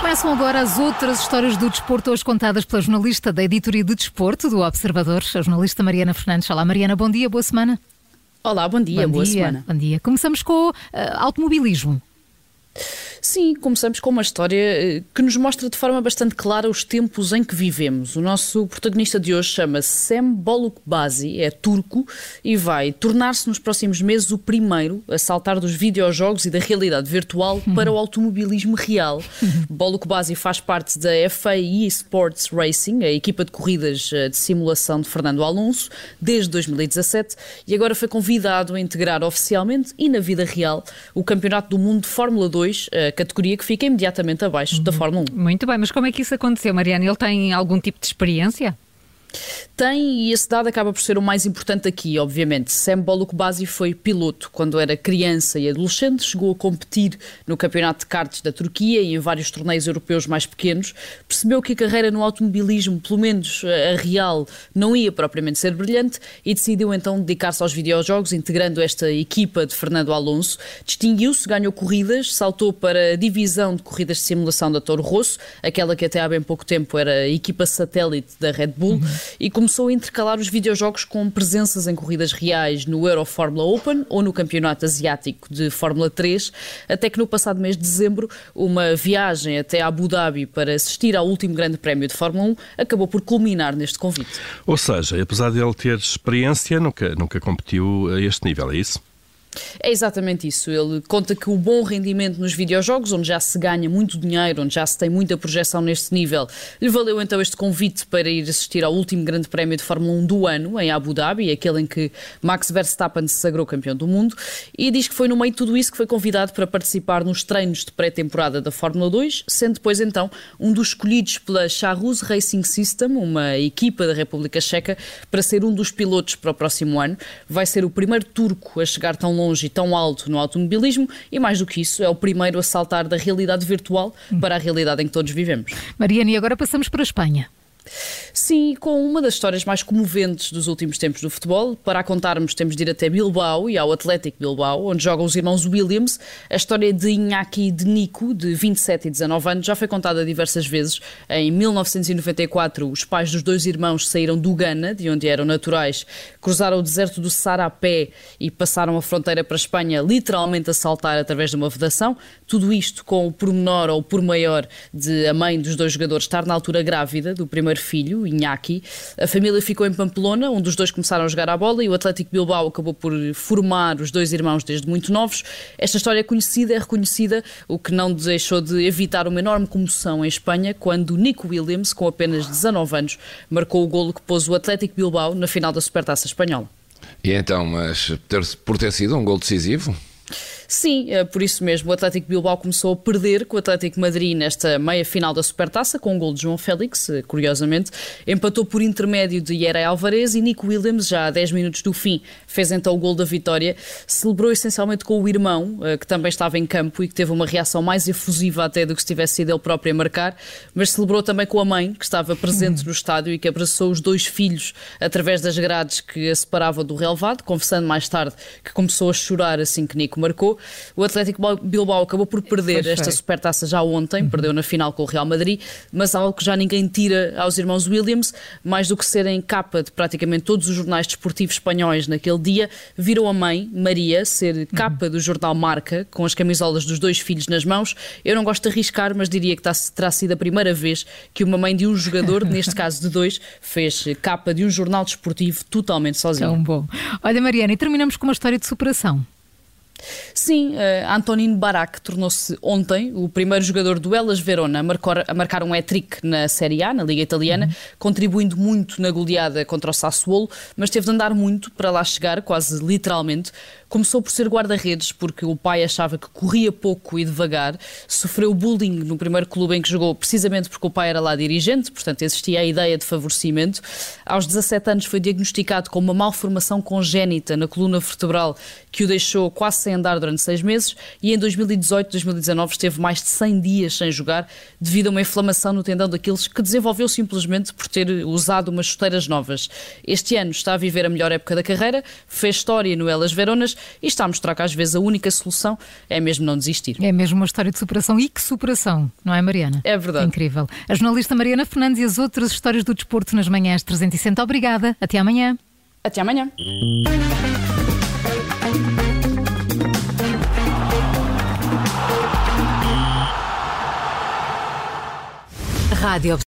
Começam agora as outras histórias do desporto, hoje contadas pela jornalista da editoria de desporto do Observador, a jornalista Mariana Fernandes. Olá, Mariana, bom dia, boa semana. Olá, bom dia, bom boa dia, semana. Bom dia. Começamos com uh, automobilismo. Sim, começamos com uma história eh, que nos mostra de forma bastante clara os tempos em que vivemos. O nosso protagonista de hoje chama-se Sem Bolukbazi, é turco e vai tornar-se nos próximos meses o primeiro a saltar dos videojogos e da realidade virtual uhum. para o automobilismo real. Bolukbazi faz parte da FAE Sports Racing, a equipa de corridas eh, de simulação de Fernando Alonso, desde 2017 e agora foi convidado a integrar oficialmente e na vida real o Campeonato do Mundo de Fórmula 2 categoria que fica imediatamente abaixo uhum. da Fórmula 1. Muito bem, mas como é que isso aconteceu, Mariana? Ele tem algum tipo de experiência? Tem, e esse dado acaba por ser o mais importante aqui, obviamente. Sam Bolukbazi foi piloto quando era criança e adolescente, chegou a competir no Campeonato de Karts da Turquia e em vários torneios europeus mais pequenos. Percebeu que a carreira no automobilismo, pelo menos a real, não ia propriamente ser brilhante e decidiu então dedicar-se aos videojogos, integrando esta equipa de Fernando Alonso. Distinguiu-se, ganhou corridas, saltou para a divisão de corridas de simulação da Toro Rosso, aquela que até há bem pouco tempo era a equipa satélite da Red Bull. Uhum e começou a intercalar os videojogos com presenças em corridas reais no Euro Fórmula Open ou no Campeonato Asiático de Fórmula 3, até que no passado mês de dezembro, uma viagem até Abu Dhabi para assistir ao último Grande Prémio de Fórmula 1 acabou por culminar neste convite. Ou seja, apesar de ele ter experiência, nunca, nunca competiu a este nível, é isso? É exatamente isso. Ele conta que o bom rendimento nos videojogos, onde já se ganha muito dinheiro, onde já se tem muita projeção neste nível, lhe valeu então este convite para ir assistir ao último Grande Prémio de Fórmula 1 do ano, em Abu Dhabi, aquele em que Max Verstappen se sagrou campeão do mundo, e diz que foi no meio de tudo isso que foi convidado para participar nos treinos de pré-temporada da Fórmula 2, sendo depois então um dos escolhidos pela Charus Racing System, uma equipa da República Checa, para ser um dos pilotos para o próximo ano. Vai ser o primeiro turco a chegar tão longe e tão alto no automobilismo e, mais do que isso, é o primeiro a saltar da realidade virtual para a realidade em que todos vivemos. Mariana, e agora passamos para a Espanha. Sim, com uma das histórias mais comoventes dos últimos tempos do futebol. Para a contarmos, temos de ir até Bilbao e ao Atlético Bilbao, onde jogam os irmãos Williams. A história de Iñaki e de Nico, de 27 e 19 anos, já foi contada diversas vezes. Em 1994, os pais dos dois irmãos saíram do Ghana, de onde eram naturais, cruzaram o deserto do Sara a pé e passaram a fronteira para a Espanha, literalmente a saltar através de uma vedação. Tudo isto com o pormenor ou por maior de a mãe dos dois jogadores estar na altura grávida do primeiro filho, Iñaki. A família ficou em Pamplona, onde os dois começaram a jogar a bola e o Atlético Bilbao acabou por formar os dois irmãos desde muito novos. Esta história é conhecida, é reconhecida, o que não deixou de evitar uma enorme comoção em Espanha quando Nico Williams, com apenas 19 anos, marcou o golo que pôs o Atlético Bilbao na final da Supertaça Espanhola. E então, mas por ter sido um gol decisivo? Sim, é por isso mesmo o Atlético Bilbao começou a perder com o Atlético Madrid nesta meia final da Supertaça com o um gol de João Félix, eh, curiosamente. Empatou por intermédio de Yera Alvarez e Nico Williams, já a 10 minutos do fim, fez então o gol da vitória. Celebrou essencialmente com o irmão, eh, que também estava em campo e que teve uma reação mais efusiva até do que se tivesse sido ele próprio a marcar, mas celebrou também com a mãe, que estava presente no estádio e que abraçou os dois filhos através das grades que a separavam do relevado, confessando mais tarde que começou a chorar assim que Nico marcou. O Atlético Bilbao acabou por perder esta supertaça já ontem, uhum. perdeu na final com o Real Madrid, mas algo que já ninguém tira aos irmãos Williams, mais do que serem capa de praticamente todos os jornais desportivos espanhóis naquele dia, viram a mãe, Maria, ser capa uhum. do jornal Marca, com as camisolas dos dois filhos nas mãos. Eu não gosto de arriscar, mas diria que terá sido a primeira vez que uma mãe de um jogador, neste caso de dois, fez capa de um jornal desportivo totalmente sozinha. Tão bom. Olha, Mariana, e terminamos com uma história de superação. Sim, uh, Antonino Barak tornou-se ontem o primeiro jogador do Elas Verona a marcar, a marcar um hat-trick na Série A, na Liga Italiana, uhum. contribuindo muito na goleada contra o Sassuolo, mas teve de andar muito para lá chegar, quase literalmente, Começou por ser guarda-redes, porque o pai achava que corria pouco e devagar. Sofreu bullying no primeiro clube em que jogou, precisamente porque o pai era lá dirigente, portanto existia a ideia de favorecimento. Aos 17 anos foi diagnosticado com uma malformação congénita na coluna vertebral que o deixou quase sem andar durante seis meses e em 2018, 2019 esteve mais de 100 dias sem jogar devido a uma inflamação no tendão daqueles que desenvolveu simplesmente por ter usado umas chuteiras novas. Este ano está a viver a melhor época da carreira, fez história no Elas Veronas e está a mostrar que às vezes a única solução é mesmo não desistir. É mesmo uma história de superação e que superação, não é, Mariana? É verdade. Incrível. A jornalista Mariana Fernandes e as outras histórias do desporto nas manhãs 360. Obrigada. Até amanhã. Até amanhã. Rádio.